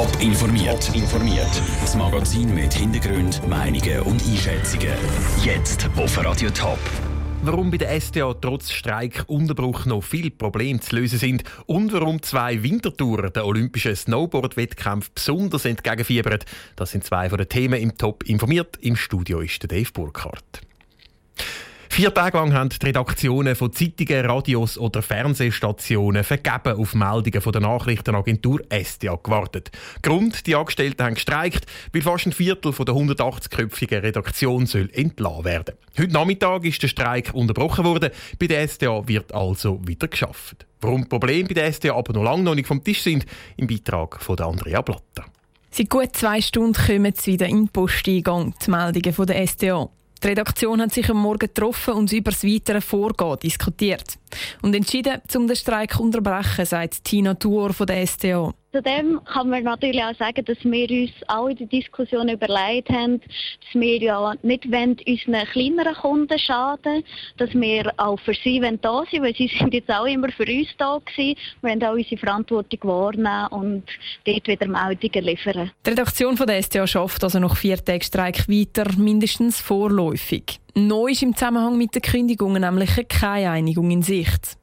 Top informiert. informiert. Das Magazin mit Hintergrund, Meinungen und Einschätzungen. Jetzt auf Radio Top. Warum bei der STA trotz Streikunterbruch noch viele Probleme zu lösen sind und warum zwei Wintertouren der olympischen Snowboard-Wettkämpfe besonders entgegenfiebern, das sind zwei von den Themen im Top informiert. Im Studio ist der Dave Burkhardt. Vier Tage lang haben die Redaktionen von Zeitungen, Radios oder Fernsehstationen vergeben auf Meldungen von der Nachrichtenagentur STA gewartet. Grund, die Angestellten haben gestreikt, weil fast ein Viertel von der 180-köpfigen Redaktion soll entlassen werden. Heute Nachmittag ist der Streik unterbrochen worden. Bei der STA wird also wieder geschafft. Warum Probleme bei der STA aber noch lange noch nicht vom Tisch sind, im Beitrag von Andrea Blatter. Seit gut zwei Stunden kommen sie wieder in den Posteingang, die Meldungen von der STA. Die Redaktion hat sich am Morgen getroffen und über das weitere Vorgehen diskutiert. Und entschieden, um den Streik zu unterbrechen, sagt Tina Tuor von der STO. Zudem kann man natürlich auch sagen, dass wir uns in der Diskussion überlegt haben, dass wir ja nicht unseren kleineren Kunden schaden dass wir auch für sie da sind weil sie sind jetzt auch immer für uns da gewesen. Wir haben auch unsere Verantwortung wahrnehmen und dort wieder Meldungen liefern. Die Redaktion von der STO schafft also noch vier Tage Streik weiter, mindestens vorläufig. Neu ist im Zusammenhang mit den Kündigungen nämlich keine Einigung in Sicht.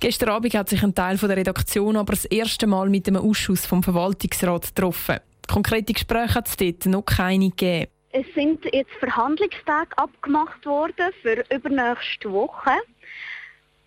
Gestern Abend hat sich ein Teil der Redaktion aber das erste Mal mit dem Ausschuss vom Verwaltungsrat getroffen. Konkrete Gespräche hat es dort noch keine gegeben. Es sind jetzt Verhandlungstage abgemacht worden für übernächste Woche.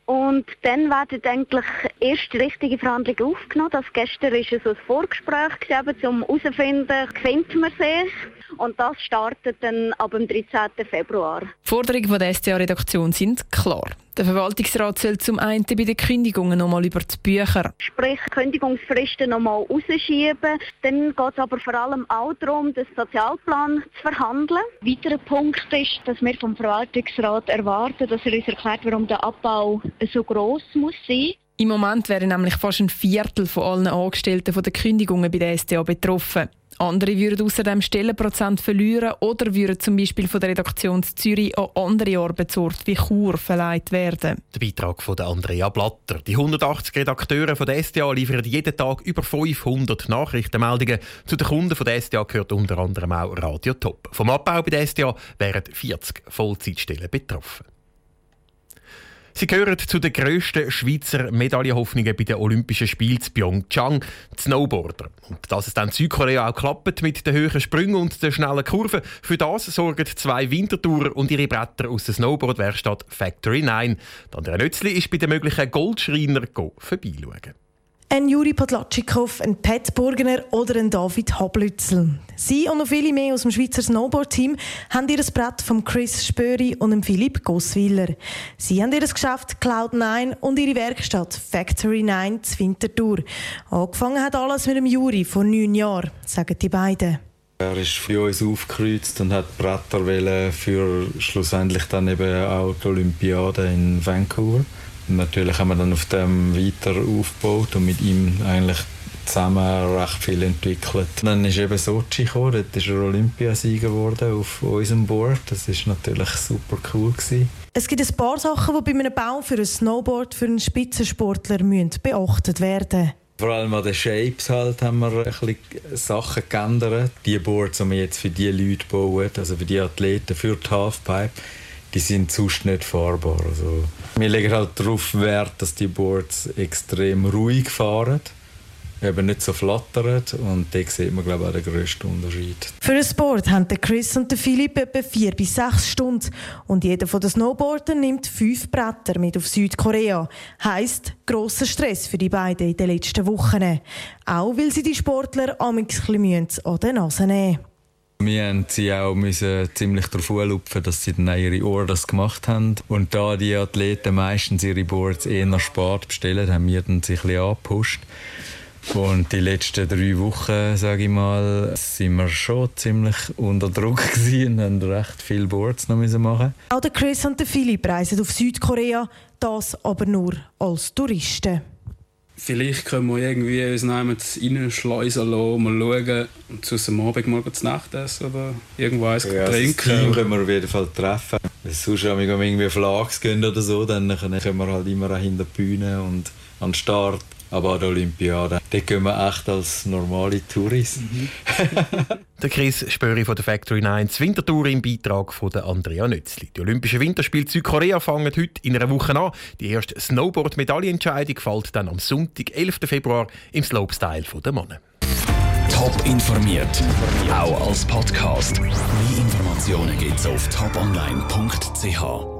Und dann werden eigentlich erst richtige Verhandlungen aufgenommen. Das gestern war so ein Vorgespräch, um herauszufinden, findet man sich. Und das startet dann ab dem 13. Februar. Die Forderungen der STA-Redaktion sind klar. Der Verwaltungsrat soll zum einen bei den Kündigungen nochmal über die Bücher. Sprich, Kündigungsfristen nochmal rausschieben. Dann geht es aber vor allem auch darum, den Sozialplan zu verhandeln. Ein weiterer Punkt ist, dass wir vom Verwaltungsrat erwarten, dass er uns erklärt, warum der Abbau so gross muss sein. Im Moment wären nämlich fast ein Viertel von allen Angestellten von der Kündigungen bei der STA betroffen. Andere würden außerdem Stellenprozent verlieren oder würden zum Beispiel von der Redaktion Zürich an andere Arbeitsorte wie Chur verleiht werden. Der Beitrag von Andrea Blatter. Die 180 Redakteure von der SDA liefern jeden Tag über 500 Nachrichtenmeldungen. Zu den Kunden von der SDA gehört unter anderem auch Radio Top. Vom Abbau bei der SDA wären 40 Vollzeitstellen betroffen. Sie gehören zu den grössten Schweizer Medaillenhoffnungen bei den Olympischen Spielen in Pyeongchang, die Snowboarder. Und dass es dann in Südkorea auch klappt mit den höheren Sprüngen und den schnellen Kurven, für das sorgen zwei Wintertourer und ihre Bretter aus der Snowboardwerkstatt Factory 9. Andrea Nötzli ist bei den möglichen Goldschreiner vorbeischauen. Ein Juri Podlatschikow, ein Pat Burgener oder ein David Hablützel. Sie und noch viele mehr aus dem Schweizer Snowboard-Team haben ihr Brett von Chris Spöri und Philipp Gosswiller. Sie haben ihr Geschäft Cloud9 und ihre Werkstatt Factory 9 zur Wintertour. Angefangen hat alles mit dem Juri vor neun Jahren, sagen die beiden. Er ist für uns aufgekreuzt und hat Bretter für schlussendlich dann eben auch die Olympiade in Vancouver. Natürlich haben wir dann auf dem weiter aufgebaut und mit ihm eigentlich zusammen recht viel entwickelt. Dann ist eben Sochi gekommen, dort ist er Olympiasieger geworden auf unserem Board. Das ist natürlich super cool gewesen. Es gibt ein paar Sachen, die bei einem Bau für ein Snowboard für einen Spitzensportler beachtet werden vor allem an den Shapes halt haben wir ein bisschen Sachen geändert. Die Boards, die wir jetzt für die Leute bauen, also für die Athleten, für die Halfpipe, die sind sonst nicht fahrbar. Also wir legen halt darauf Wert, dass die Boards extrem ruhig fahren eben nicht so flattern und da sieht man glaube ich, auch den grössten Unterschied. Für ein Board haben Chris und Philipp etwa vier bis sechs Stunden und jeder von den Snowboardern nimmt fünf Bretter mit auf Südkorea. Heißt grosser Stress für die beiden in den letzten Wochen. Auch weil sie die Sportler ein an den Nase nehmen. Wir mussten sie auch müssen ziemlich darauf lupfen, dass sie dann ihre Orders gemacht haben. Und da die Athleten meistens ihre Boards eher spät bestellen, haben wir dann sich ein angepusht. Und die letzten drei Wochen, sage ich mal, sind wir schon ziemlich unter Druck und haben recht viele Boards noch machen. Auch der Chris und der Philipp reisen auf Südkorea, das aber nur als Touristen. Vielleicht können wir irgendwie uns reinschleusen lassen, mal schauen und zu am Abend mal zu Nacht essen oder irgendwo eins ja, trinken. Das Team können wir auf jeden Fall treffen. Wenn es sonst irgendwie Flags gehen oder so, dann können wir halt immer hinter die Bühne und an den Start Aber an der Olympiade, da gehen wir echt als normale Touristen. Mhm. der Chris Spöri von der Factory 9, die Wintertour im Beitrag von Andrea Nützli. Die Olympischen Winterspiele Südkorea fangen heute in einer Woche an. Die erste Snowboard-Medaillenentscheidung fällt dann am Sonntag, 11. Februar, im Slopestyle der Männer. Top informiert, auch als Podcast. Mehr Informationen gibt's auf toponline.ch.